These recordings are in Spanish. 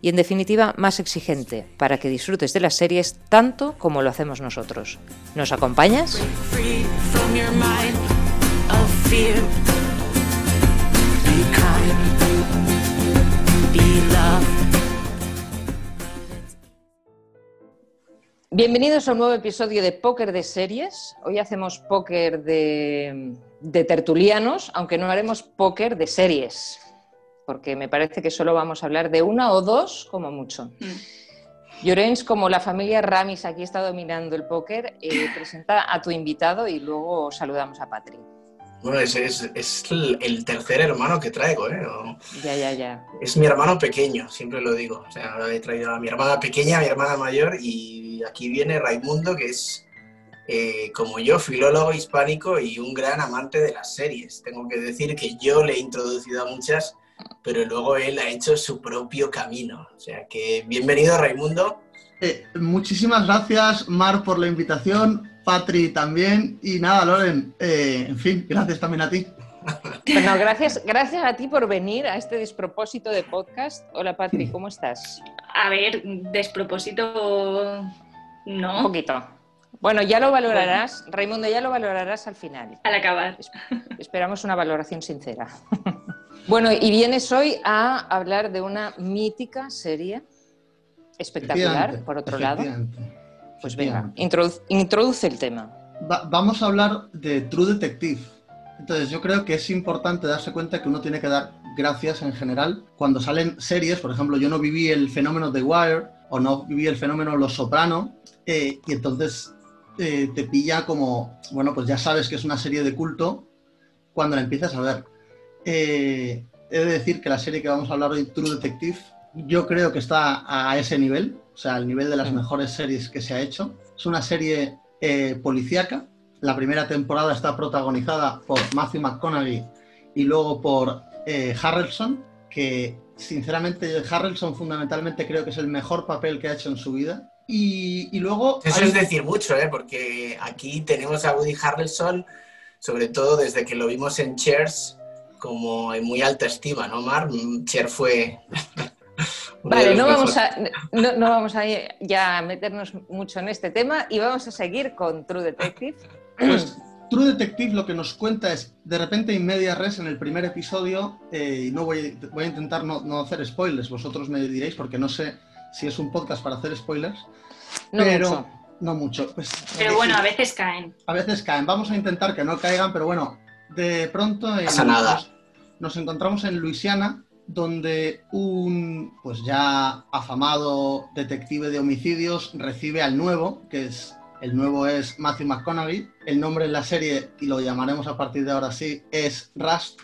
y en definitiva más exigente para que disfrutes de las series tanto como lo hacemos nosotros. ¿Nos acompañas? Bienvenidos a un nuevo episodio de Póker de Series. Hoy hacemos póker de, de tertulianos, aunque no haremos póker de series porque me parece que solo vamos a hablar de una o dos como mucho. Mm. Llorens, como la familia Ramis aquí está dominando el póker, eh, presenta a tu invitado y luego saludamos a Patri. Bueno, es, es, el tercer hermano que traigo, ¿eh? Ya, ya, ya. Es mi hermano pequeño, siempre lo digo. O sea, he traído a mi hermana pequeña, a mi hermana mayor y aquí viene Raimundo, que es eh, como yo, filólogo hispánico y un gran amante de las series. Tengo que decir que yo le he introducido a muchas pero luego él ha hecho su propio camino. O sea que bienvenido Raimundo. Eh, muchísimas gracias, Mar, por la invitación, Patri también, y nada, Loren, eh, en fin, gracias también a ti. Bueno, gracias, gracias a ti por venir a este despropósito de podcast. Hola Patri, ¿cómo estás? A ver, despropósito no. Un poquito. Bueno, ya lo valorarás, Raimundo, ya lo valorarás al final. Al acabar. Esperamos una valoración sincera. Bueno, y vienes hoy a hablar de una mítica serie espectacular, por otro lado. Pues venga, introduce, el tema. vamos a hablar de True Detective. Entonces, yo creo que es importante darse cuenta que uno tiene que dar gracias en general cuando salen series. Por ejemplo, yo no viví el fenómeno de Wire o no viví el fenómeno Los Soprano, eh, y entonces eh, te pilla como, bueno, pues ya sabes que es una serie de culto cuando la empiezas a ver. Eh, he de decir que la serie que vamos a hablar hoy, True Detective, yo creo que está a ese nivel, o sea, al nivel de las mm. mejores series que se ha hecho. Es una serie eh, policíaca. La primera temporada está protagonizada por Matthew McConaughey y luego por eh, Harrelson, que sinceramente Harrelson fundamentalmente creo que es el mejor papel que ha hecho en su vida. Y, luego... Eso es decir mucho, ¿eh? porque aquí tenemos a Woody Harrelson, sobre todo desde que lo vimos en Cheers, como en muy alta estima, ¿no, Mar? Cher fue... vale, no vamos, a, no, vamos a ya meternos mucho en este tema y vamos a seguir con True Detective. Pues True Detective lo que nos cuenta es, de repente en media res en el primer episodio, eh, y no voy, voy, a intentar no, hacer spoilers, vosotros me diréis porque no sé si es un podcast para hacer spoilers, no pero... Mucho. No mucho. Pues, pero bueno, a veces caen. A veces caen. Vamos a intentar que no caigan, pero bueno, de pronto Nos, encontramos en Luisiana, donde un pues ya afamado detective de homicidios recibe al nuevo, que es el nuevo es Matthew McConaughey. El nombre en la serie, y lo llamaremos a partir de ahora sí, es Rust.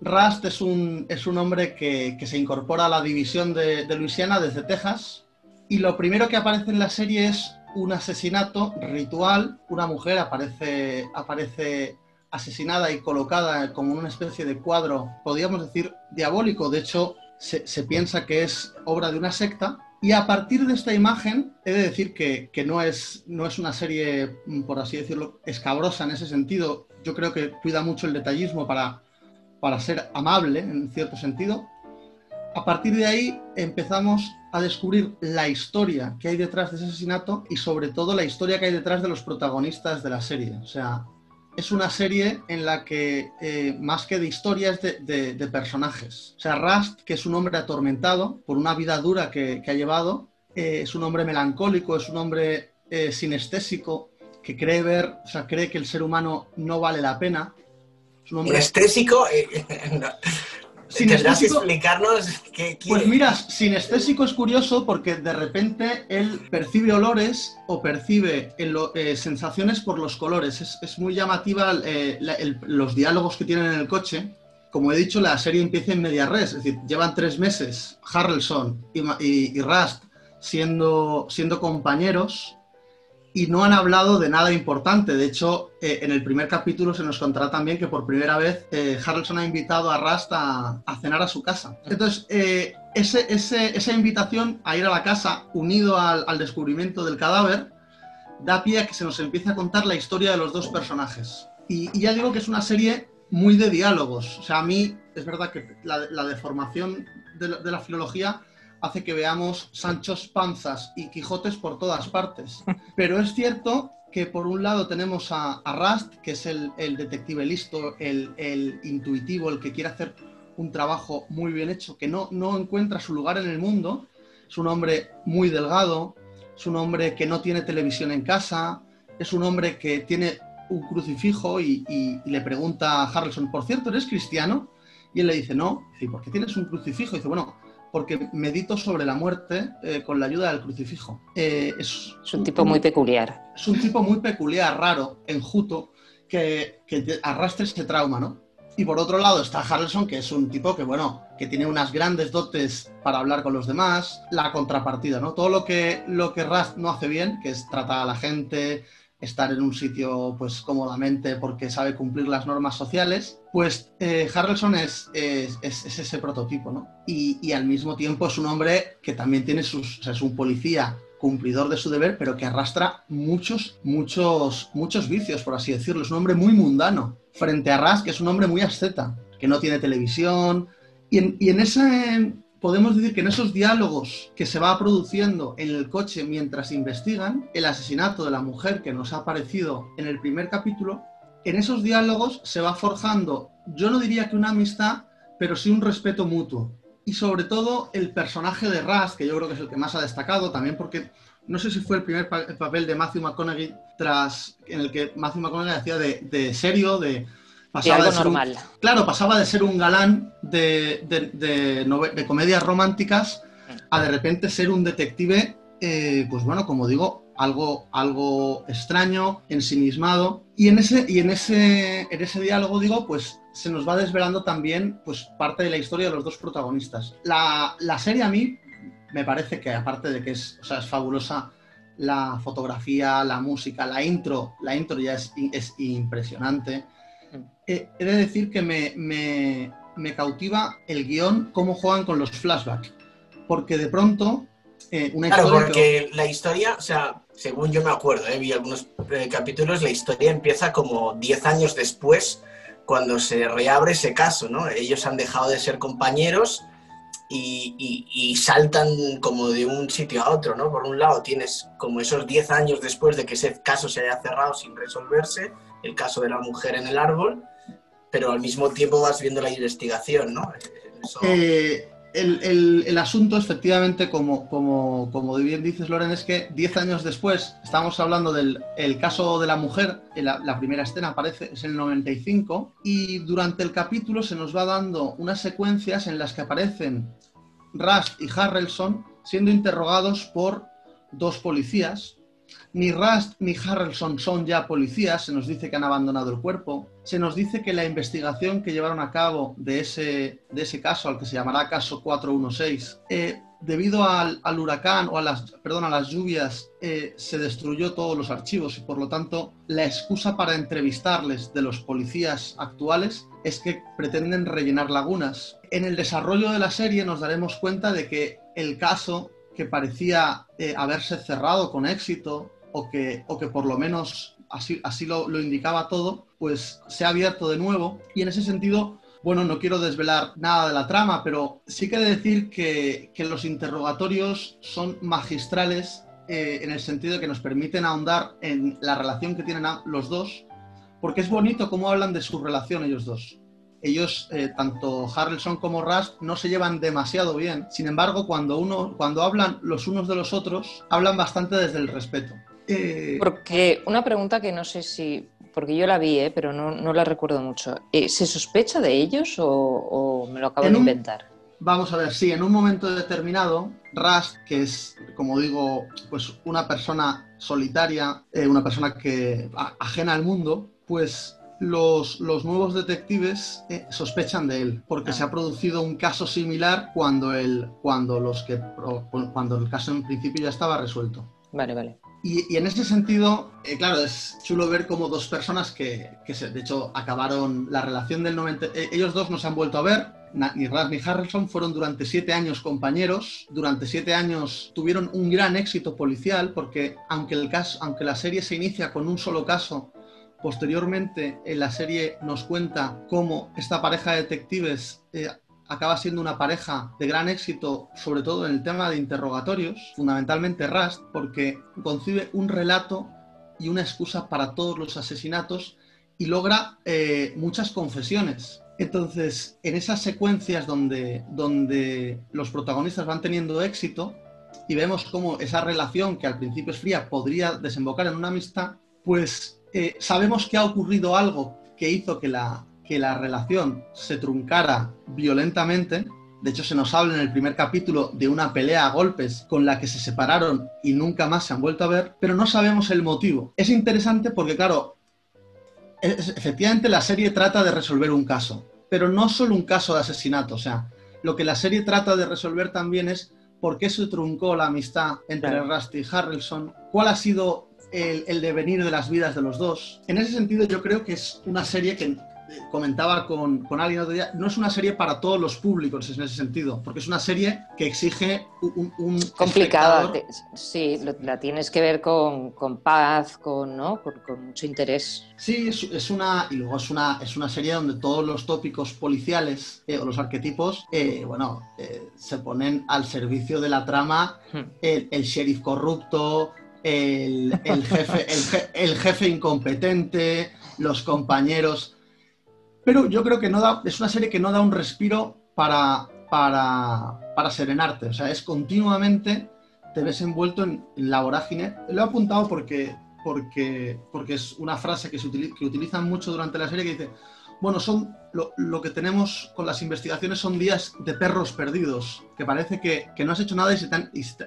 Rust es un, es un hombre que, se incorpora a la división de, de Luisiana desde Texas. Y lo primero que aparece en la serie es un asesinato ritual. Una mujer aparece, aparece asesinada y colocada como una especie de cuadro, podríamos decir, diabólico. De hecho, se, piensa que es obra de una secta. Y a partir de esta imagen, he de decir que, no, es, no es una serie, por así decirlo, escabrosa en ese sentido. Yo creo que cuida mucho el detallismo para, para ser amable, en cierto sentido. A partir de ahí empezamos a descubrir la historia que hay detrás de ese asesinato y sobre todo la historia que hay detrás de los protagonistas de la serie. O sea, es una serie en la que eh, más que de historias de, de, personajes. O sea, Rust, que es un hombre atormentado por una vida dura que, ha llevado, eh, es un hombre melancólico, es un hombre eh, sinestésico, que cree ver, o sea, cree que el ser humano no vale la pena. Sinestésico, Tendrás que explicarnos qué quiere. Pues mira, sinestésico es curioso porque de repente él percibe olores o percibe eh, sensaciones por los colores. Es, muy llamativa eh, los diálogos que tienen en el coche, como he dicho, la serie empieza en media res, es decir, llevan tres meses Harrelson y, Rust siendo, siendo compañeros y no han hablado de nada importante. De hecho, eh, en el primer capítulo se nos contará también que por primera vez eh, Harrelson ha invitado a Rust a, cenar a su casa. Entonces, eh, esa invitación a ir a la casa, unido al, descubrimiento del cadáver, da pie a que se nos empiece a contar la historia de los dos personajes. Y, ya digo que es una serie muy de diálogos. O sea, a mí es verdad que la, deformación de la filología hace que veamos Sanchos Panzas y Quijotes por todas partes. Pero es cierto que por un lado tenemos a, Rust, que es el, detective listo, el, intuitivo, el que quiere hacer un trabajo muy bien hecho, que no, no encuentra su lugar en el mundo. Es un hombre muy delgado, es un hombre que no tiene televisión en casa, es un hombre que tiene un crucifijo y, le pregunta a Harrelson, por cierto, ¿eres cristiano? Y él le dice, no, ¿y por qué tienes un crucifijo? Y dice, bueno, porque medito sobre la muerte eh, con la ayuda del crucifijo. Eh, es, un tipo muy peculiar. Es un tipo muy peculiar, raro, enjuto, que, que arrastra este trauma, ¿no? Y por otro lado está Harrelson, que es un tipo que, bueno, que tiene unas grandes dotes para hablar con los demás, la contrapartida, ¿no? Todo lo que, lo que Rust no hace bien, que es tratar a la gente, estar en un sitio pues cómodamente porque sabe cumplir las normas sociales, pues eh, Harrelson es, es, ese prototipo, ¿no? Y, al mismo tiempo es un hombre que también tiene sus, es un policía cumplidor de su deber, pero que arrastra muchos, muchos, muchos vicios, por así decirlo. Es un hombre muy mundano, frente a Ras, que es un hombre muy asceta, que no tiene televisión. Y en, y en ese, podemos decir que en esos diálogos que se va produciendo en el coche mientras investigan el asesinato de la mujer que nos ha aparecido en el primer capítulo, en esos diálogos se va forjando, yo no diría que una amistad, pero sí un respeto mutuo. Y sobre todo el personaje de Ras, que yo creo que es el que más ha destacado, también porque no sé si fue el primer papel de Matthew McConaughey tras en el que Matthew McConaughey hacía de, de serio, de, Pasaba de normal. claro, pasaba de ser un galán de, de, comedias románticas a de repente ser un detective, eh, pues bueno, como digo, algo, algo extraño, ensimismado. Y en ese, y en ese, en ese diálogo, digo, pues se nos va desvelando también pues, parte de la historia de los dos protagonistas. La, la serie a mí me parece que, aparte de que es, o sea, es fabulosa, la fotografía, la música, la intro, la intro ya es, es impresionante he de decir que me, cautiva el guion, cómo juegan con los flashbacks. Porque de pronto, eh, una claro, porque la historia, o sea, según yo me acuerdo, eh, vi algunos eh, capítulos, la historia empieza como 10 años después, cuando se reabre ese caso, ¿no? Ellos han dejado de ser compañeros y, y, saltan como de un sitio a otro, ¿no? Por un lado tienes como esos 10 años después de que ese caso se haya cerrado sin resolverse, el caso de la mujer en el árbol, pero al mismo tiempo vas viendo la investigación, ¿no? Eh, el, asunto, efectivamente, como, como, como bien dices, Loren, es que 10 años después, estamos hablando del el caso de la mujer, la, la, primera escena aparece, es el 95, y durante el capítulo se nos va dando unas secuencias en las que aparecen Rust y Harrelson siendo interrogados por dos policías, ni Rust ni Harrelson son ya policías, se nos dice que han abandonado el cuerpo, se nos dice que la investigación que llevaron a cabo de ese, de ese caso, al que se llamará caso 416, eh, debido al, huracán o a las, perdón, a las lluvias, eh, se destruyó todos los archivos y por lo tanto la excusa para entrevistarles de los policías actuales es que pretenden rellenar lagunas. En el desarrollo de la serie nos daremos cuenta de que el caso que parecía eh, haberse cerrado con éxito o que, o que por lo menos así, así lo, indicaba todo, pues se ha abierto de nuevo. Y en ese sentido bueno, no quiero desvelar nada de la trama, pero sí quiere decir que, los interrogatorios son magistrales eh, en el sentido de que nos permiten ahondar en la relación que tienen los dos, porque es bonito cómo hablan de su relación ellos dos ellos, eh, tanto Harrelson como Rust, no se llevan demasiado bien. Sin embargo, cuando, uno, cuando hablan los unos de los otros, hablan bastante desde el respeto. Eh, porque una pregunta que no sé si, porque yo la vi, eh, pero no, la recuerdo mucho. ¿Se sospecha de ellos o, me lo acabo de inventar? Vamos a ver, sí, en un momento determinado, Rust, que es, como digo, pues una persona solitaria, una persona que ajena al mundo, pues los, los nuevos detectives eh, sospechan de él, porque se ha ah. producido un caso similar cuando el, cuando, los que, cuando el caso en principio ya estaba resuelto. Vale, vale. Y, en ese sentido, eh, claro, es chulo ver como dos personas que, que se, de hecho, acabaron la relación del 90... Eh, ellos dos no se han vuelto a ver, ni Raz ni Harrelson fueron durante siete años compañeros, durante siete años tuvieron un gran éxito policial, porque aunque, el caso, aunque la serie se inicia con un solo caso, posteriormente en la serie nos cuenta cómo esta pareja de detectives eh, acaba siendo una pareja de gran éxito, sobre todo en el tema de interrogatorios, fundamentalmente Rust, porque concibe un relato y una excusa para todos los asesinatos y logra eh, muchas confesiones. Entonces, en esas secuencias donde, donde los protagonistas van teniendo éxito y vemos cómo esa relación, que al principio es fría, podría desembocar en una amistad, pues eh, sabemos que ha ocurrido algo que hizo que la, que la relación se truncara violentamente. De hecho, se nos habla en el primer capítulo de una pelea a golpes con la que se separaron y nunca más se han vuelto a ver, pero no sabemos el motivo. Es interesante porque, claro, efectivamente la serie trata de resolver un caso, pero no solo un caso de asesinato. O sea, lo que la serie trata de resolver también es por qué se truncó la amistad entre Rusty y Harrelson, cuál ha sido el, el, devenir de las vidas de los dos. En ese sentido, yo creo que es una serie que comentaba con, con, alguien otro día, no es una serie para todos los públicos en ese sentido, porque es una serie que exige un... un Complicada, sí, la tienes que ver con, con paz, con, ¿no? con, mucho interés. Sí, es, es, una... Y luego es una, es una serie donde todos los tópicos policiales eh, o los arquetipos, eh, bueno, eh, se ponen al servicio de la trama, hmm. el, el sheriff corrupto, el, jefe, el, el jefe incompetente, los compañeros pero yo creo que no da, es una serie que no da un respiro para, para, serenarte. O sea, es continuamente, te ves envuelto en, la vorágine. Lo he apuntado porque, porque, porque es una frase que, se que utilizan mucho durante la serie que dice, bueno, son lo, que tenemos con las investigaciones son días de perros perdidos, que parece que, no has hecho nada y se,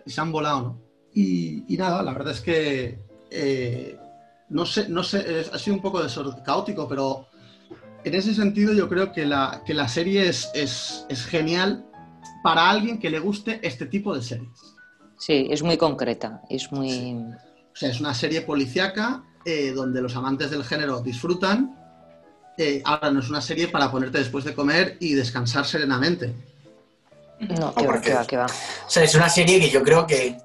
y se han volado, ¿no? Y, nada, la verdad es que eh, no sé, no sé, ha sido un poco caótico, pero en ese sentido yo creo que la, que la serie es, es, es, genial para alguien que le guste este tipo de series. Sí, es muy concreta, es muy... O sea, es una serie policíaca eh, donde los amantes del género disfrutan. Eh, ahora no es una serie para ponerte después de comer y descansar serenamente. No, que va, que va, que va. O sea, es una serie que yo creo que,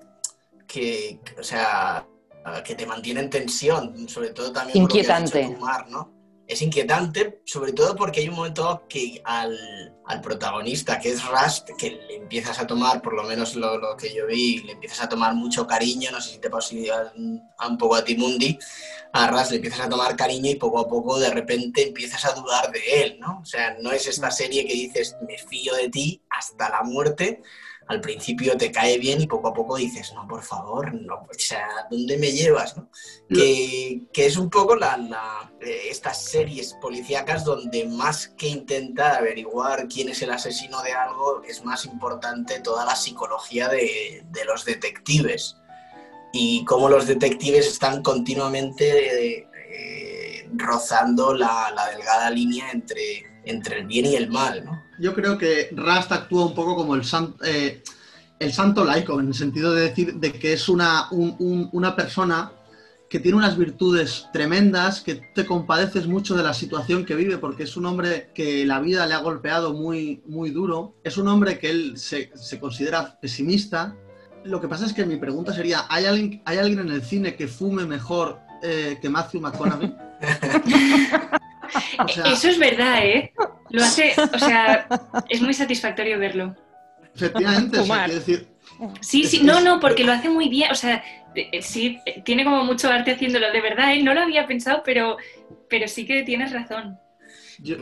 que, o sea, que te mantiene en tensión, sobre todo también Inquietante. Por lo que ¿no? es inquietante, sobre todo porque hay un momento que al, protagonista, que es Rust, que le empiezas a tomar, por lo menos lo, que yo vi, le empiezas a tomar mucho cariño, no sé si te pasa un, un poco a ti, Mundi, a Rust le empiezas a tomar cariño y poco a poco de repente empiezas a dudar de él, ¿no? O sea, no es esta serie que dices, me fío de ti hasta la muerte, al principio te cae bien y poco a poco dices, no, por favor, no, o sea, ¿dónde me llevas? Que, es un poco la, eh, estas series policíacas donde más que intentar averiguar quién es el asesino de algo, es más importante toda la psicología de, los detectives y cómo los detectives están continuamente eh, rozando la, la delgada línea entre entre el bien y el mal, ¿no? Yo creo que Rust actúa un poco como el, eh, el santo laico, en el sentido de decir de que es una, una persona que tiene unas virtudes tremendas, que te compadeces mucho de la situación que vive, porque es un hombre que la vida le ha golpeado muy, muy duro, es un hombre que él se, considera pesimista. Lo que pasa es que mi pregunta sería, ¿hay alguien, ¿hay alguien en el cine que fume mejor eh, que Matthew McConaughey? Eso es verdad, ¿eh? Lo hace, o sea, es muy satisfactorio verlo. Efectivamente, decir. Sí, sí, no, no, porque lo hace muy bien, o sea, sí, tiene como mucho arte haciéndolo, de verdad, ¿eh? no lo había pensado, pero, pero sí que tienes razón.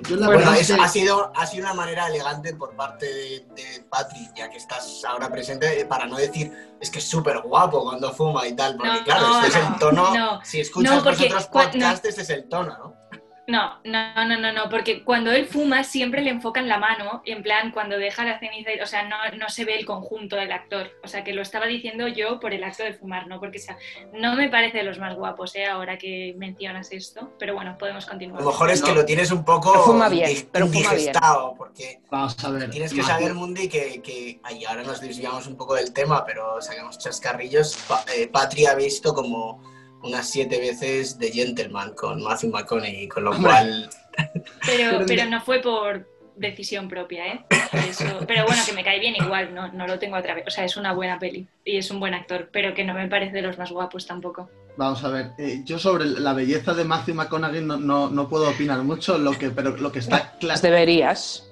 bueno, ha, sido, ha sido una manera elegante por parte de, de Patrick, ya que estás ahora presente, para no decir es que es súper guapo cuando fuma y tal, porque claro, este es el tono. si escuchas los otros podcasts, este es el tono, ¿no? No, no, no, no, no, porque cuando él fuma siempre le enfocan la mano, en plan, cuando deja la ceniza, o sea, no, no, se ve el conjunto del actor. O sea, que lo estaba diciendo yo por el acto de fumar, no porque sea. No me parece de los más guapos, ¿eh? Ahora que mencionas esto, pero bueno, podemos continuar. A lo mejor es que lo tienes un poco pero fuma bien, pero fuma bien. porque Vamos a ver, tienes que saber, Mundi, que, que ay, ahora nos desviamos un poco del tema, pero sacamos chascarrillos. Eh, Patria ha visto como unas siete veces de Gentleman con Matthew McConaughey, con lo cual... Pero, pero no fue por decisión propia, ¿eh? Pero bueno, que me cae bien igual, no, no lo tengo otra vez. O sea, es una buena peli y es un buen actor, pero que no me parece de los más guapos tampoco. Vamos a ver, eh, yo sobre la belleza de Matthew McConaughey no, no, no, puedo opinar mucho, lo que, pero lo que está claro... Deberías.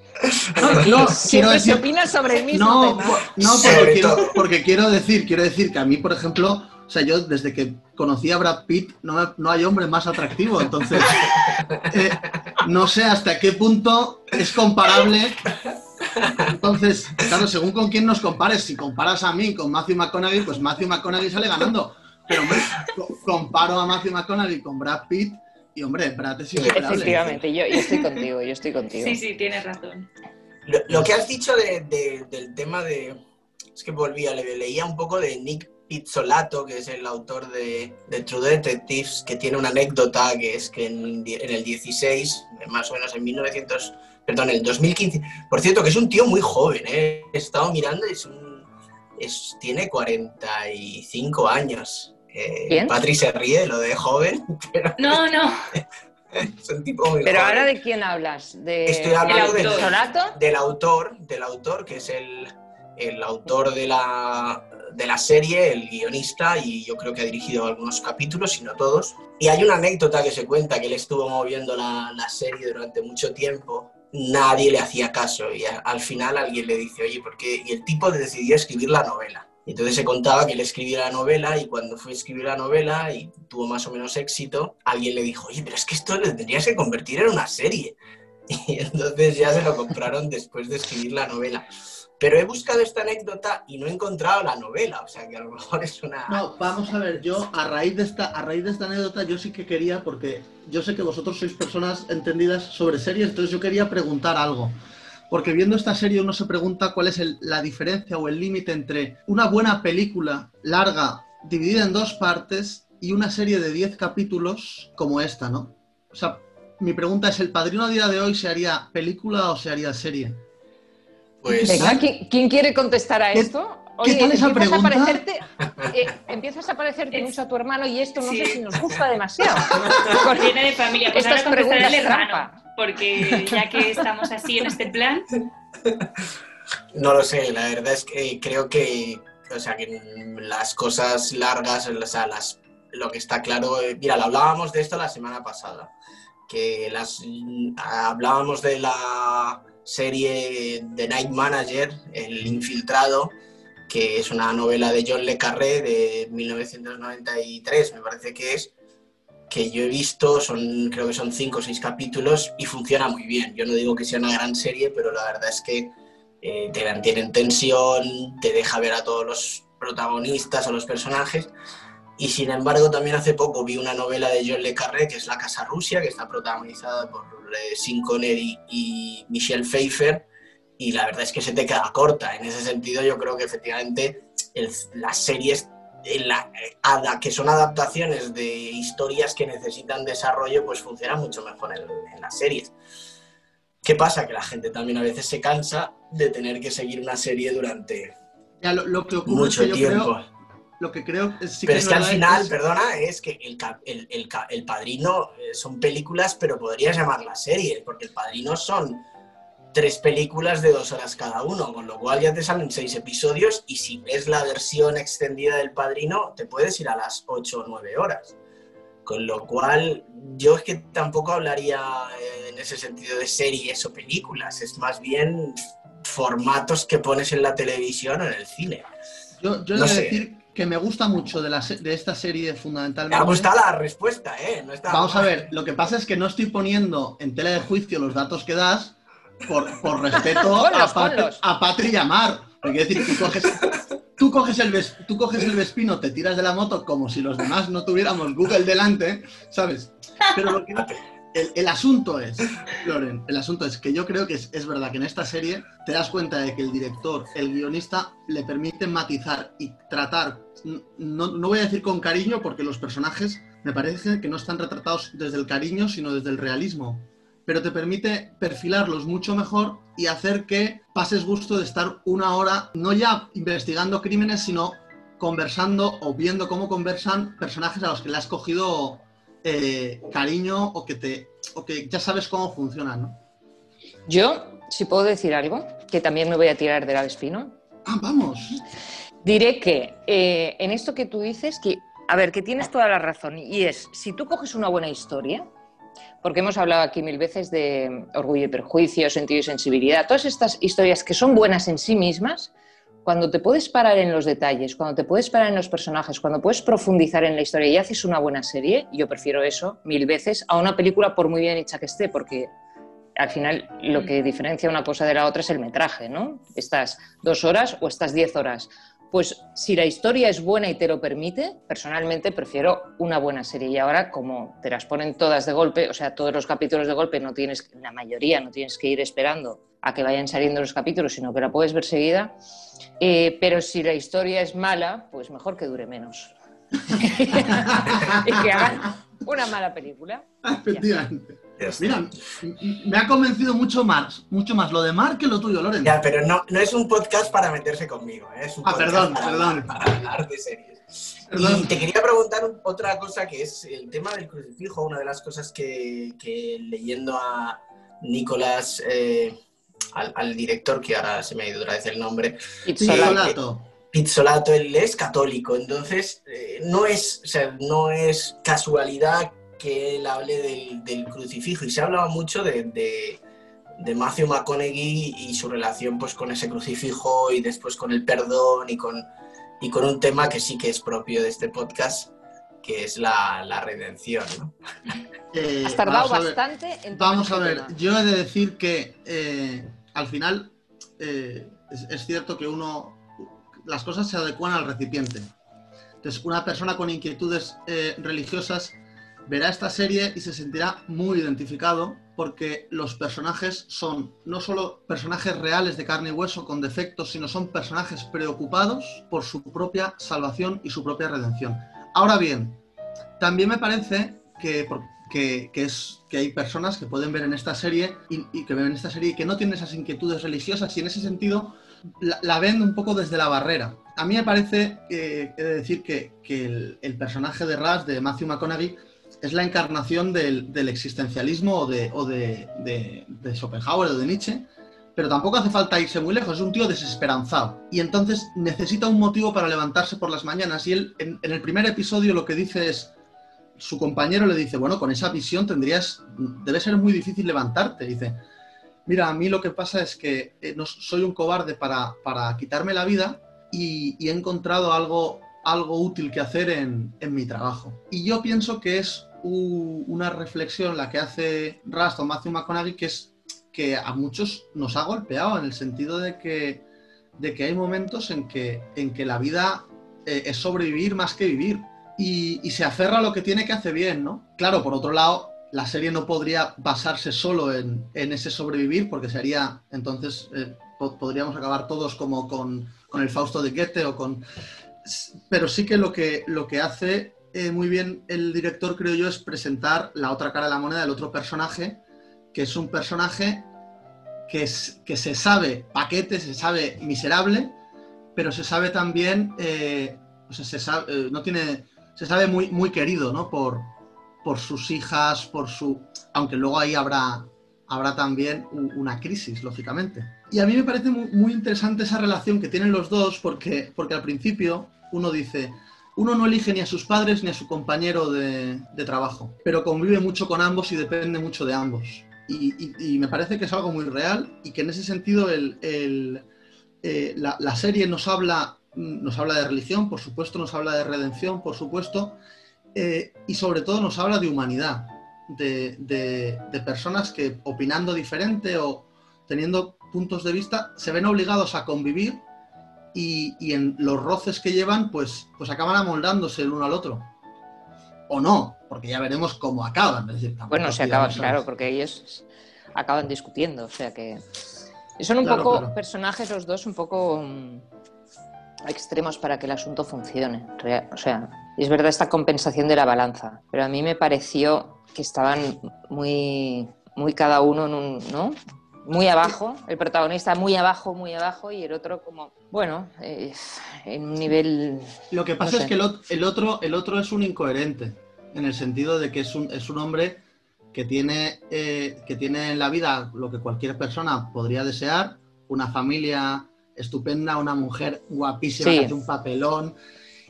No, no quiero decir... se opina sobre el mismo no, tema. No, porque quiero, porque quiero decir, quiero decir que a mí, por ejemplo, o sea, yo desde que conocí a Brad Pitt no, no hay hombre más atractivo, entonces eh, no sé hasta qué punto es comparable. Entonces, claro, según con quién nos compares, si comparas a mí con Matthew McConaughey, pues Matthew McConaughey sale ganando. Pero hombre, comparo a Matthew McConaughey con Brad Pitt y hombre, Brad es insuperable. Efectivamente, yo, yo, estoy contigo, yo estoy contigo. Sí, sí, tienes razón. Lo, lo que has dicho de, de, del tema de... Es que volvía, le, leía un poco de Nick Pizzolato, que es el autor de, de, True Detectives, que tiene una anécdota que es que en, en, el 16, más o menos en 1900, perdón, en el 2015, por cierto, que es un tío muy joven, ¿eh? he estado mirando y es un, es, tiene 45 años. Eh, Patri se ríe lo de joven, pero... No, no. es un tipo muy Pero joven. ahora de quién hablas? ¿De Estoy hablando del, del autor, del autor, que es el, el autor de la, de la serie, el guionista, y yo creo que ha dirigido algunos capítulos, si no todos. Y hay una anécdota que se cuenta que él estuvo moviendo la, la serie durante mucho tiempo. Nadie le hacía caso y al final alguien le dice, oye, ¿por qué? Y el tipo decidió escribir la novela. Y entonces se contaba que él escribía la novela y cuando fue a escribir la novela y tuvo más o menos éxito, alguien le dijo, oye, pero es que esto lo tendrías que convertir en una serie. Y entonces ya se lo compraron después de escribir la novela. Pero he buscado esta anécdota y no he encontrado la novela, o sea que a lo mejor es una... No, vamos a ver, yo a raíz de esta, a raíz de esta anécdota yo sí que quería, porque yo sé que vosotros sois personas entendidas sobre series, entonces yo quería preguntar algo. Porque viendo esta serie uno se pregunta cuál es el, la diferencia o el límite entre una buena película larga, dividida en dos partes, y una serie de 10 capítulos como esta, ¿no? O sea, mi pregunta es, ¿El Padrino a día de hoy se haría película o se haría serie? Pues... Venga, ¿quién, ¿quién, quiere contestar a ¿Qué, esto? Oye, ¿qué tal esa empiezas pregunta? A parecerte, eh, empiezas a parecerte mucho a tu hermano y esto no Sí. sé si nos gusta demasiado. Porque viene de familia. Pues Estas ahora contestaré preguntas al hermano. trampa. Porque ya que estamos así en este plan, No lo sé, la verdad es que creo que, o sea, que las cosas largas, o sea, las, lo que está claro, eh, mira, lo hablábamos de esto la semana pasada, que las, hablábamos de la serie The Night Manager, El Infiltrado, que es una novela de John Le Carré de 1993, me parece que es, que yo he visto, son, creo que son cinco o seis capítulos y funciona muy bien. Yo no digo que sea una gran serie, pero la verdad es que eh, te mantienen tensión, te deja ver a todos los protagonistas o los personajes. Y sin embargo, también hace poco vi una novela de John Le Carré, que es La Casa Rusia, que está protagonizada por eh, Sean Connery y Michelle Pfeiffer, y la verdad es que se te queda corta. En ese sentido, yo creo que efectivamente el, las series la, que son adaptaciones de historias que necesitan desarrollo, pues funcionan mucho mejor en, en las series. ¿Qué pasa? Que la gente también a veces se cansa de tener que seguir una serie durante ya, lo, lo, que ocurre mucho es que yo tiempo. Creo, lo que creo es, sí pero que es que al final, es- perdona, es que el, el, el Padrino eh, son películas, pero podrías llamarlas series, porque el Padrino son tres películas de dos horas cada uno, con lo cual ya te salen seis episodios y si ves la versión extendida del Padrino, te puedes ir a las ocho o nueve horas. Con lo cual, yo es que tampoco hablaría eh, en ese sentido de series o películas, es más bien formatos que pones en la televisión o en el cine. Yo, yo No sé. decir que me gusta mucho de, la, de esta serie Me fundamentalmente. ha gustado la respuesta, ¿eh? No está Vamos a mal. ver, lo que pasa es que no estoy poniendo en tela de juicio los datos que das por, por respeto a, Pat- a Patri y a Mar. Porque quiero decir, tú coges, tú, coges el ves- tú coges el Vespino, te tiras de la moto como si los demás no tuviéramos Google delante, ¿sabes? Pero lo que, el, asunto es, Loren, el asunto es que yo creo que es, verdad que en esta serie te das cuenta de que el director, el guionista, le permite matizar y tratar, no, no voy a decir con cariño, porque los personajes me parece que no están retratados desde el cariño, sino desde el realismo pero te permite perfilarlos mucho mejor y hacer que pases gusto de estar una hora, no ya investigando crímenes, sino conversando o viendo cómo conversan personajes a los que le has cogido eh, cariño o que, te, o que ya sabes cómo funcionan, ¿no? Yo, si puedo decir algo, que también me voy a tirar del avespino. Ah, vamos. Diré que eh, en esto que tú dices, que, a ver, que tienes toda la razón, y es, si tú coges una buena historia, porque hemos hablado aquí mil veces de orgullo y perjuicio, sentido y sensibilidad, todas estas historias que son buenas en sí mismas, cuando te puedes parar en los detalles, cuando te puedes parar en los personajes, cuando puedes profundizar en la historia y haces una buena serie, yo prefiero eso mil veces a una película por muy bien hecha que esté, porque al final lo que diferencia una cosa de la otra es el metraje, ¿no? Estás dos horas o estás diez horas. Pues si la historia es buena y te lo permite, personalmente prefiero una buena serie. Y ahora, como te las ponen todas de golpe, o sea, todos los capítulos de golpe, no tienes, la mayoría no tienes que ir esperando a que vayan saliendo los capítulos, sino que la puedes ver seguida. Eh, pero si la historia es mala, pues mejor que dure menos. y que hagan una mala película. Efectivamente. Mira, me ha convencido mucho más, mucho más lo de Mar que lo tuyo, Lorenzo. Ya, pero no, no es un podcast para meterse conmigo, ¿eh? es un ah, perdón, perdón. para hablar de series. Y te quería preguntar otra cosa que es el tema del crucifijo, una de las cosas que, leyendo a Nicolás, eh, al, director, que ahora se me ha ido otra vez el nombre. Pizzolato. Pizzolato, él es católico, entonces eh, no, es, o sea, no es casualidad que él hable del, crucifijo y se hablaba mucho de, de, Matthew McConaughey y su relación pues con ese crucifijo y después con el perdón y con, y con un tema que sí que es propio de este podcast que es la, redención. ¿no? Eh, Has tardado bastante en Vamos a ver, yo he de decir que eh, al final eh, es, cierto que uno, las cosas se adecuan al recipiente. Entonces, una persona con inquietudes religiosas verá esta serie y se sentirá muy identificado porque los personajes son no solo personajes reales de carne y hueso con defectos, sino son personajes preocupados por su propia salvación y su propia redención. Ahora bien, también me parece que, que, es, que hay personas que pueden ver en esta serie y, que ven en esta serie y que no tienen esas inquietudes religiosas y en ese sentido la, ven un poco desde la barrera. A mí me parece, de decir que, el, personaje de Ras, de Matthew McConaughey, es la encarnación del, existencialismo o, de, o Schopenhauer o de Nietzsche, pero tampoco hace falta irse muy lejos, es un tío desesperanzado y entonces necesita un motivo para levantarse por las mañanas y él en, el primer episodio lo que dice es, su compañero le dice, bueno, con esa visión tendrías, debe ser muy difícil levantarte, dice, mira, a mí lo que pasa es que eh, no, soy un cobarde para, para quitarme la vida y, he encontrado algo algo útil que hacer en, mi trabajo. Y yo pienso que es una reflexión la que hace Rust o Matthew McConaughey que es que a muchos nos ha golpeado en el sentido de que, de que hay momentos en que, en que la vida eh, es sobrevivir más que vivir y, se aferra a lo que tiene que hacer bien, ¿no? Claro, por otro lado, la serie no podría basarse solo en, ese sobrevivir porque sería, entonces, eh, podríamos acabar todos como con, con el Fausto de Goethe o con pero sí que lo que, lo que hace eh, muy bien el director, creo yo, es presentar la otra cara de la moneda del otro personaje, que es un personaje que, es, que se sabe paquete, se sabe miserable, pero se sabe también, eh, se sabe, no tiene, se sabe muy, muy querido, ¿no? Por, por sus hijas, por su... Aunque luego ahí habrá, habrá también una crisis, lógicamente. Y a mí me parece muy, interesante esa relación que tienen los dos, porque, porque al principio uno dice, uno no elige ni a sus padres ni a su compañero de, trabajo, pero convive mucho con ambos y depende mucho de ambos. Y, me parece que es algo muy real y que en ese sentido el, eh, la, serie nos habla, nos habla de religión, por supuesto, nos habla de redención, por supuesto, eh, y sobre todo nos habla de humanidad, de, de personas que opinando diferente o teniendo puntos de vista se ven obligados a convivir y, en los roces que llevan, pues, pues acaban amoldándose el uno al otro. O no, porque ya veremos cómo acaban. bueno, se acaba, claro, porque ellos acaban discutiendo, o sea que son un poco personajes los dos un poco mm, extremos para que el asunto funcione. O sea, es verdad esta compensación de la balanza, pero a mí me pareció que estaban muy, muy cada uno en un, ¿no? Muy abajo, el protagonista muy abajo, muy abajo y el otro como, bueno, eh, en un nivel... Lo que pasa es que el, otro, el otro es un incoherente, en el sentido de que es un, es un hombre que tiene, eh, que tiene en la vida lo que cualquier persona podría desear, una familia estupenda, una mujer guapísima que hace un papelón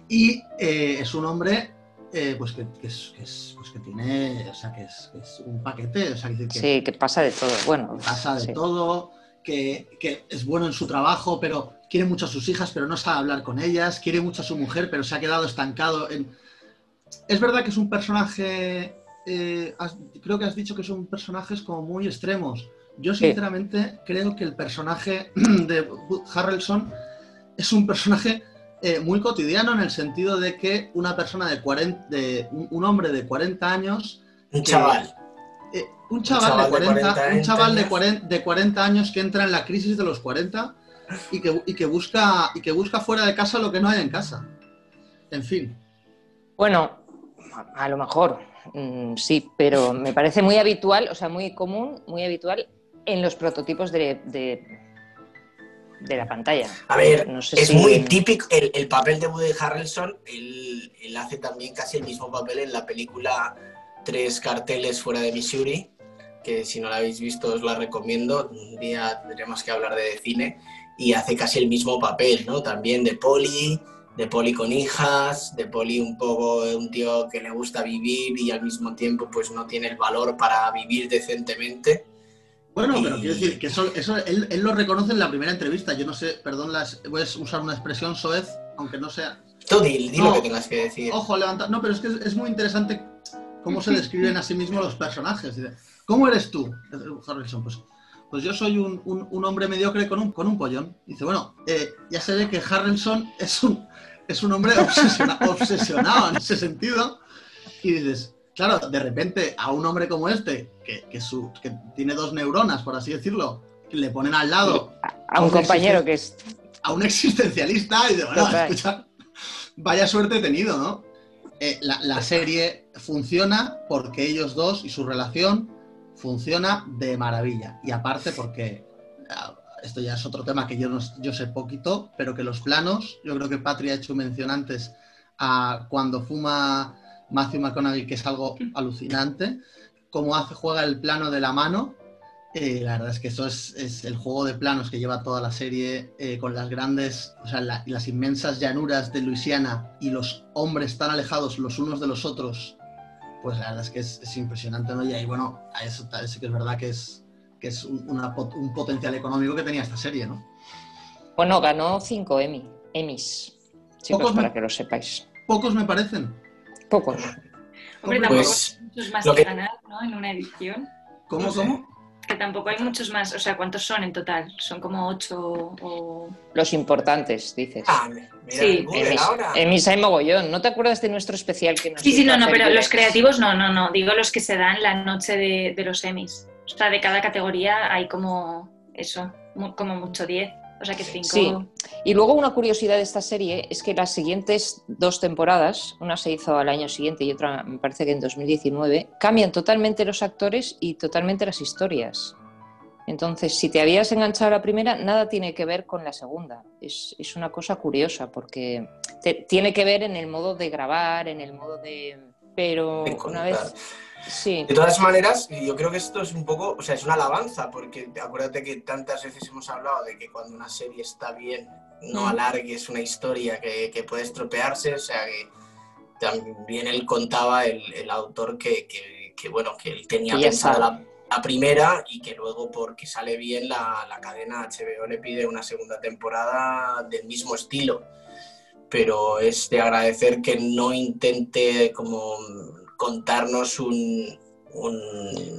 y eh, es un hombre eh, pues, que, es, pues que, tiene, o sea, que es, un paquete. O sea, que, sí, que pasa de todo. Bueno, pasa de todo, que, es bueno en su trabajo, pero quiere mucho a sus hijas, pero no sabe hablar con ellas, quiere mucho a su mujer, pero se ha quedado estancado en... Es verdad que es un personaje, eh, creo que has dicho que son personajes como muy extremos. Yo sinceramente creo que el personaje de Harrelson es un personaje eh, muy cotidiano en el sentido de que una persona de 40, de, un, hombre de 40 años... Un chaval. Eh, un chaval, de 40, un chaval de 40, de 40 años que entra en la crisis de los 40 y que, y que, busca, y que busca fuera de casa lo que no hay en casa. En fin. Bueno, a lo mejor, mm, sí, pero me parece muy habitual, o sea, muy común, muy habitual en los prototipos de, de, la pantalla. A ver, es muy típico el, papel de Woody Harrelson, él, hace también casi el mismo papel en la película Tres carteles fuera de Missouri, que si no la habéis visto os la recomiendo, un día tendremos que hablar de cine, y hace casi el mismo papel, ¿no? También de poli, de poli con hijas, de poli un poco un tío que le gusta vivir y al mismo tiempo pues no tiene el valor para vivir decentemente. Bueno, pero quiero decir que eso, eso él, lo reconoce en la primera entrevista. Yo no sé, perdón, las, voy a usar una expresión soez, aunque no sea. Tú di, lo que tengas que decir. Ojo, levanta. No, pero es que es, muy interesante cómo se describen a sí mismos los personajes. ¿Cómo eres tú, Harrison? Pues, pues yo soy un, un, hombre mediocre con un, con un pollón. Dice, bueno, eh, ya se ve que Harrelson es un, es un hombre obsesionado en ese sentido. Y dices, claro, de repente a un hombre como este, que, su, que tiene dos neuronas, por así decirlo, le ponen al lado. A, un, compañero que es. A un existencialista y de, bueno, escucha, vaya suerte tenido, ¿no? Eh, la, serie funciona porque ellos dos y su relación funciona de maravilla. Y aparte porque, ah, esto ya es otro tema que yo, no, yo sé poquito, pero que los planos, yo creo que Patria ha hecho mención antes a cuando fuma Matthew McConaughey, que es algo alucinante. Cómo hace, juega el plano de la mano. Eh, la verdad es que eso es, el juego de planos que lleva toda la serie eh, con las grandes, o sea, las inmensas llanuras de Luisiana y los hombres tan alejados los unos de los otros. Pues la verdad es que es, impresionante, ¿no? Y ahí, bueno, eso sí que es verdad que es, que es un, un potencial económico que tenía esta serie, ¿no? Bueno, ganó cinco Emmy, Emmys. Chicos, para que lo sepáis. Pocos me parecen. Pocos. Hombre, tampoco pues, hay muchos más que, ganar, ¿no? En una edición. ¿Cómo, cómo? Que tampoco hay muchos más. O sea, ¿cuántos son en total? Son como ocho o... Los importantes, dices. Ah, mira, sí. En mogollón. ¿No te acuerdas de nuestro especial que nos Sí, sí, no, no, pero los creativos no, no, no. Digo los que se dan la noche de, de los Emmys. O sea, de cada categoría hay como eso, como mucho diez. O sea que cinco. Sí. Y luego una curiosidad de esta serie es que las siguientes dos temporadas, una se hizo al año siguiente y otra me parece que en 2019, cambian totalmente los actores y totalmente las historias. Entonces, si te habías enganchado a la primera, nada tiene que ver con la segunda. Es, es una cosa curiosa porque tiene que ver en el modo de grabar, en el modo de... Pero una vez de todas maneras, yo creo que esto es un poco, o sea, es una alabanza, porque acuérdate que tantas veces hemos hablado de que cuando una serie está bien, no mm. alargues una historia que, que puede estropearse, o sea, que también él contaba, el, el autor, que, que, bueno, que él tenía pensada la, la, primera y que luego, porque sale bien, la, la cadena HBO le pide una segunda temporada del mismo estilo. Pero es de agradecer que no intente como contarnos un,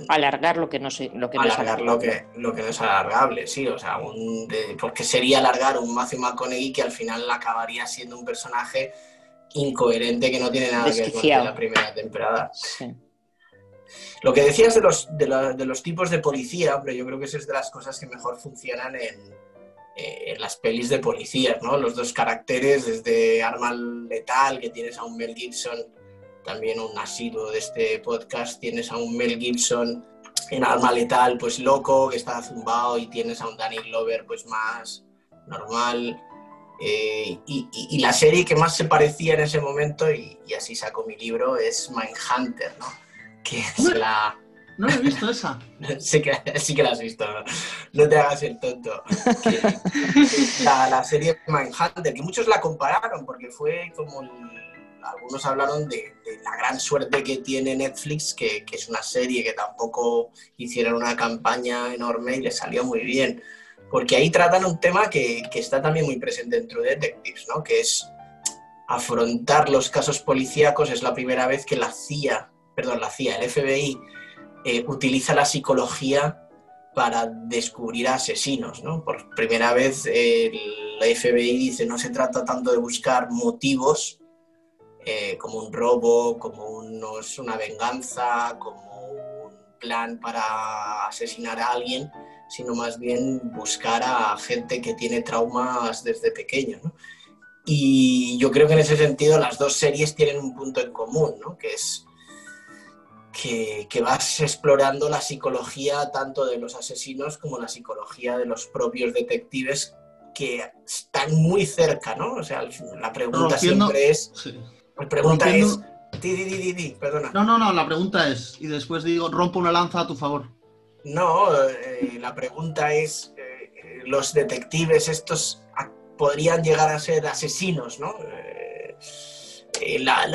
alargar lo que no se, lo que no es lo que, lo que no es alargable, sí, o sea, porque sería alargar un Matthew McConaughey que al final acabaría siendo un personaje incoherente que no tiene nada que ver con la primera temporada. Lo que decías de los, de, los tipos de policía, hombre, yo creo que eso es de las cosas que mejor funcionan en, eh, en las pelis de policías, ¿no? Los dos caracteres, desde Arma Letal, que tienes a un Mel Gibson, también un asiduo de este podcast, tienes a un Mel Gibson en Arma Letal, pues loco, que está zumbado, y tienes a un Danny Glover, pues más normal. Eh, y, la serie que más se parecía en ese momento, y, así saco mi libro, es Mindhunter, ¿no? Que es la... No he visto esa. sí, que, sí que la has visto, no, te hagas el tonto. la, la, serie Mindhunter, que muchos la compararon porque fue como algunos hablaron de, la gran suerte que tiene Netflix, que, que, es una serie que tampoco hicieron una campaña enorme y le salió muy bien porque ahí tratan un tema que, está también muy presente dentro de Detectives, ¿no? que es afrontar los casos policíacos. Es la primera vez que la CIA, perdón, la CIA, el FBI, eh, utiliza la psicología para descubrir asesinos. ¿no? Por primera vez la FBI dice no se trata tanto de buscar motivos eh, como un robo, como una venganza, como un plan para asesinar a alguien, sino más bien buscar a gente que tiene traumas desde pequeño. Y yo creo que en ese sentido las dos series tienen un punto en común, ¿no? que es que, que, vas explorando la psicología tanto de los asesinos como la psicología de los propios detectives que están muy cerca, ¿no? O sea, la pregunta siempre es... La pregunta es... Di, di, di, perdona. No, no, no, la pregunta es, y después digo, rompo una lanza a tu favor. No, eh, la pregunta es, eh, eh, ¿los detectives estos podrían llegar a ser asesinos, no? La,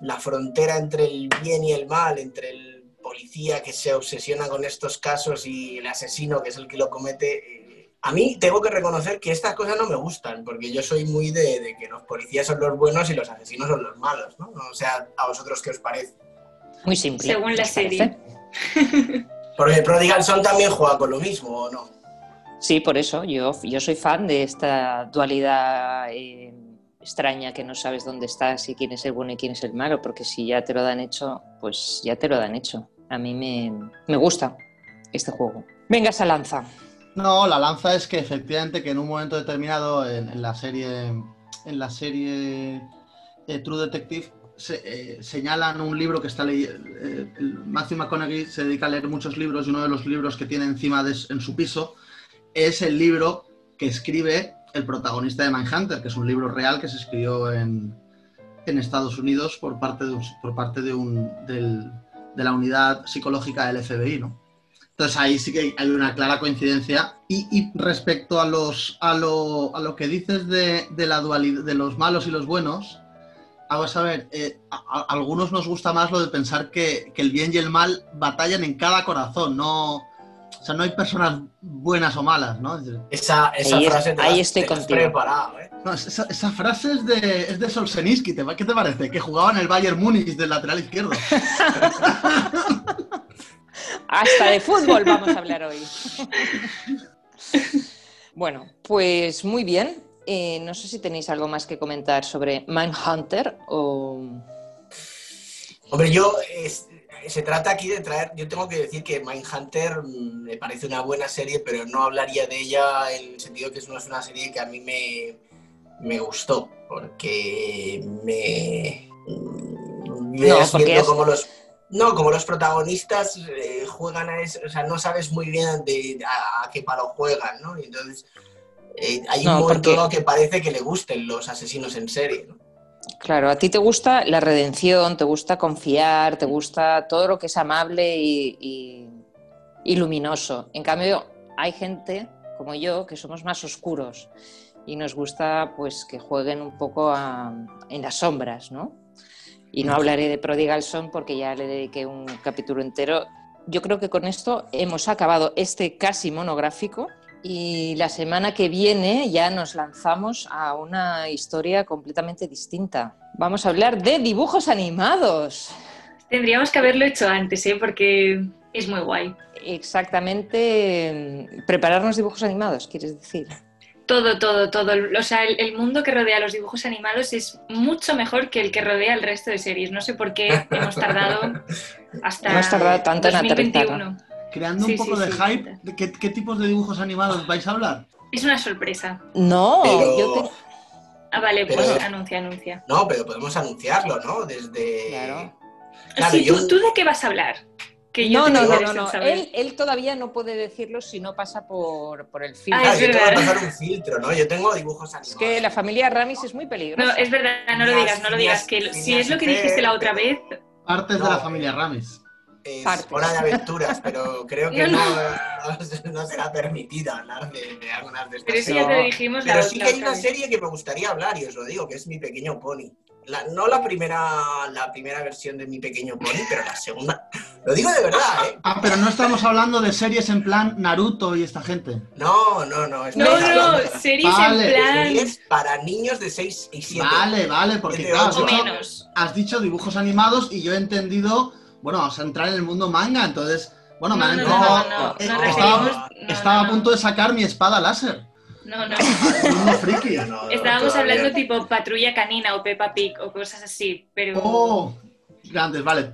la, frontera entre el bien y el mal, entre el policía que se obsesiona con estos casos y el asesino que es el que lo comete, a mí tengo que reconocer que estas cosas no me gustan, porque yo soy muy de, que los policías son los buenos y los asesinos son los malos, ¿no? O sea, ¿a vosotros qué os parece? Muy simple. Según la serie. Porque Prodigal Son también juega con lo mismo, ¿o no? Sí, por eso. Yo, yo soy fan de esta dualidad eh, extraña que no sabes dónde estás y quién es el bueno y quién es el malo, porque si ya te lo dan hecho, pues ya te lo dan hecho. A mí me, gusta este juego. Venga esa lanza. No, la lanza es que efectivamente que en un momento determinado en, la serie en la serie eh, True Detective eh, señalan un libro que está leyendo. Eh, Matthew McConaughey se dedica a leer muchos libros y uno de los libros que tiene encima de, en su piso es el libro que escribe el protagonista de Mindhunter, que es un libro real que se escribió en, en Estados Unidos por parte, de, por parte de, un, del, de la unidad psicológica del FBI, ¿no? Entonces ahí sí que hay una clara coincidencia. Y, y respecto a, los, a, lo, a lo que dices de, de, la dualidad, de los malos y los buenos, Vamos a ver, eh, a, algunos nos gusta más lo de pensar que, el bien y el mal batallan en cada corazón, no, o sea, no hay personas buenas o malas, ¿no? Esa, frase te ahí estoy preparado, ¿eh? esa, frase es de, es de Solzhenitsky, ¿qué te parece? Que jugaba en el Bayern Múnich del lateral izquierdo. Hasta de fútbol vamos a hablar hoy. bueno, pues muy bien. Eh, no sé si tenéis algo más que comentar sobre Mindhunter o... Hombre, yo se trata aquí de traer, yo tengo que decir que Mindhunter mm, me parece una buena serie, pero no hablaría de ella en el sentido que no es una serie que a mí me, gustó, porque me... no, porque como los... No, como los protagonistas eh, juegan a eso, o sea, no sabes muy bien de, a, qué palo juegan, ¿no? Y entonces eh, hay un momento que parece que le gusten los asesinos en serie. Claro, a ti te gusta la redención, te gusta confiar, te gusta todo lo que es amable y, luminoso. En cambio, hay gente como yo que somos más oscuros y nos gusta pues que jueguen un poco en las sombras, ¿no? Y no hablaré de Prodigal Son porque ya le dediqué un capítulo entero. Yo creo que con esto hemos acabado este casi monográfico y la semana que viene ya nos lanzamos a una historia completamente distinta. Vamos a hablar de dibujos animados. Tendríamos que haberlo hecho antes, ¿eh? porque es muy guay. Exactamente. Prepararnos dibujos animados, quieres decir. Todo, todo, todo. O sea, el, mundo que rodea los dibujos animados es mucho mejor que el que rodea el resto de series. No sé por qué hemos tardado hasta hemos tardado tanto en 2021. Creando un poco de hype, ¿qué, ¿qué tipos de dibujos animados vais a hablar? Es una sorpresa. No, yo te... Ah, vale, pues anuncia, anuncia. No, pero podemos anunciarlo, ¿no? Desde... Claro. claro ¿tú, de qué vas a hablar? Que no, no, no, no, Él, él, todavía no puede decirlo si no pasa por, por el filtro. Ah, yo tengo que pasar un filtro, ¿no? Yo tengo dibujos animados. Es que la familia Ramis es muy peligrosa. No, es verdad, no lo digas, no lo digas. Que si es lo que dijiste la otra vez... Partes de la familia Ramis es hora de aventuras, pero creo que no, no, será permitido hablar de, algunas de estas Pero, ya te dijimos pero sí que hay una serie que me gustaría hablar, y os lo digo, que es Mi Pequeño Pony. No la primera, la primera versión de Mi Pequeño Pony, pero la segunda. Lo digo de verdad, ¿eh? Ah, pero no estamos hablando de series en plan Naruto y esta gente. No, no, no. No, no, series en plan. Series para niños de 6 y 7. Vale, vale, porque claro, has dicho dibujos animados y yo he entendido bueno, vamos a entrar en el mundo manga, entonces, bueno, me han no, estaba, a punto de sacar mi espada láser. No, no. mundo friki. Estábamos hablando tipo patrulla canina o Peppa Pig o cosas así, pero... Oh, grandes, vale.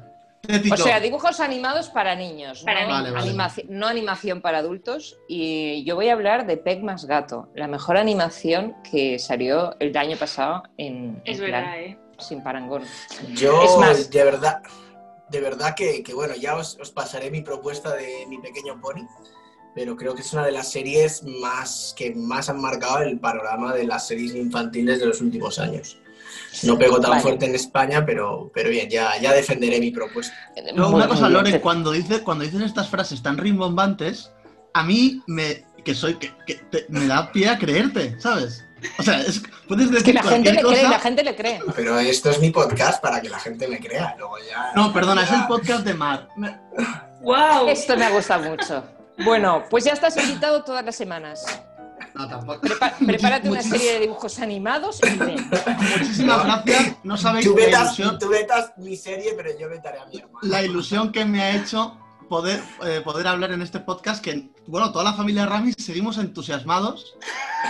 O sea, dibujos animados para niños, no, Animación, para adultos. Y yo voy a hablar de Peg más Gato, la mejor animación que salió el año pasado en, es verdad, ¿eh? sin parangón. Yo, es más, de verdad, de verdad que, bueno, ya os, pasaré mi propuesta de mi pequeño pony, pero creo que es una de las series más que más han marcado el panorama de las series infantiles de los últimos años. No pego tan fuerte en España, pero, pero bien, ya, ya defenderé mi propuesta. una cosa, Lore, cuando, dice, cuando dicen estas frases tan rimbombantes, a mí me, que soy, que, me da pie a creerte, ¿sabes? O sea, es, puedes decir que la gente le cree, la gente le cree. Pero esto es mi podcast para que la gente me crea. Luego ya, no, perdona, es el podcast de Mar. ¡Wow! Esto me gusta mucho. Bueno, pues ya estás invitado todas las semanas. No, tampoco. prepárate una serie de dibujos animados y ven. Muchísimas gracias. No sabéis tú vetas, ilusión... Tú vetas mi serie, pero yo vetaré a mi hermano. La ilusión que me ha hecho poder, eh, poder hablar en este podcast que, bueno, toda la familia Ramis seguimos entusiasmados.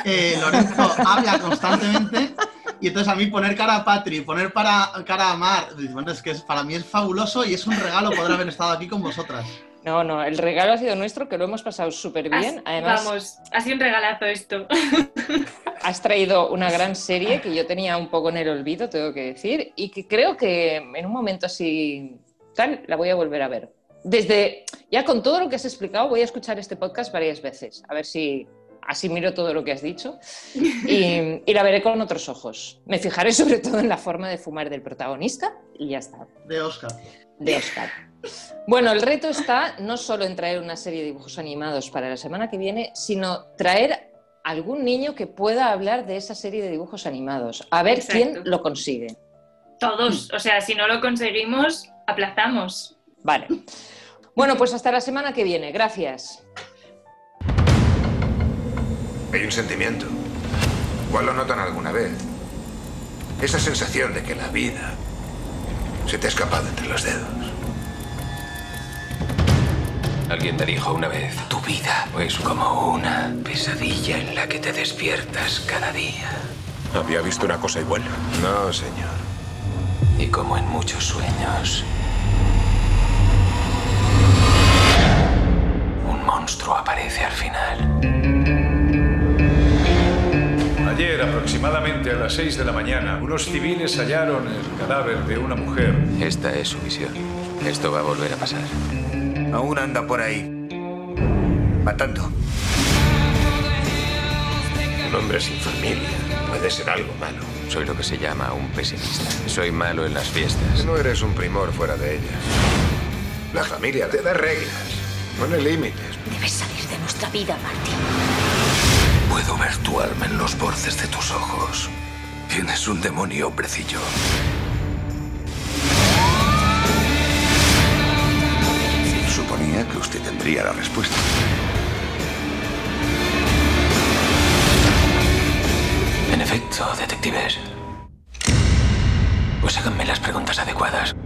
Eh, Lorenzo habla constantemente y entonces a mí poner cara a Patri, poner para, cara a Mar, bueno, es que para mí es fabuloso y es un regalo poder haber estado aquí con vosotras. No, no, el regalo ha sido nuestro, que lo hemos pasado súper bien. Además, vamos, ha sido un regalazo esto. Has traído una gran serie que yo tenía un poco en el olvido, tengo que decir, y que creo que en un momento así tal la voy a volver a ver desde, ya con todo lo que has explicado, voy a escuchar este podcast varias veces, a ver si así miro todo lo que has dicho y, la veré con otros ojos. Me fijaré sobre todo en la forma de fumar del protagonista y ya está. De Oscar. De Oscar. Bueno, el reto está no solo en traer una serie de dibujos animados para la semana que viene, sino traer algún niño que pueda hablar de esa serie de dibujos animados. A ver quién lo consigue. Todos. O sea, si no lo conseguimos, aplazamos. Vale. Bueno, pues hasta la semana que viene. Gracias. Hay un sentimiento. ¿Cuál lo notan alguna vez? Esa sensación de que la vida se te ha escapado entre los dedos. Alguien me dijo una vez, tu vida es como una pesadilla en la que te despiertas cada día. ¿Había visto una cosa igual? No, señor. Y como en muchos sueños, monstruo aparece al final. Ayer, aproximadamente a las 6 de la mañana, unos civiles hallaron el cadáver de una mujer. Esta es su misión. Esto va a volver a pasar. Aún anda por ahí. Matando. Un hombre sin familia puede ser algo malo. Soy lo que se llama un pesimista. Soy malo en las fiestas. No eres un primor fuera de ellas. La familia te da reglas. Pone límites. Debes salir de nuestra vida, Martin. Puedo ver tu alma en los bordes de tus ojos. Tienes un demonio, hombrecillo. Tendría la respuesta. En efecto, detectives. Pues háganme las preguntas adecuadas.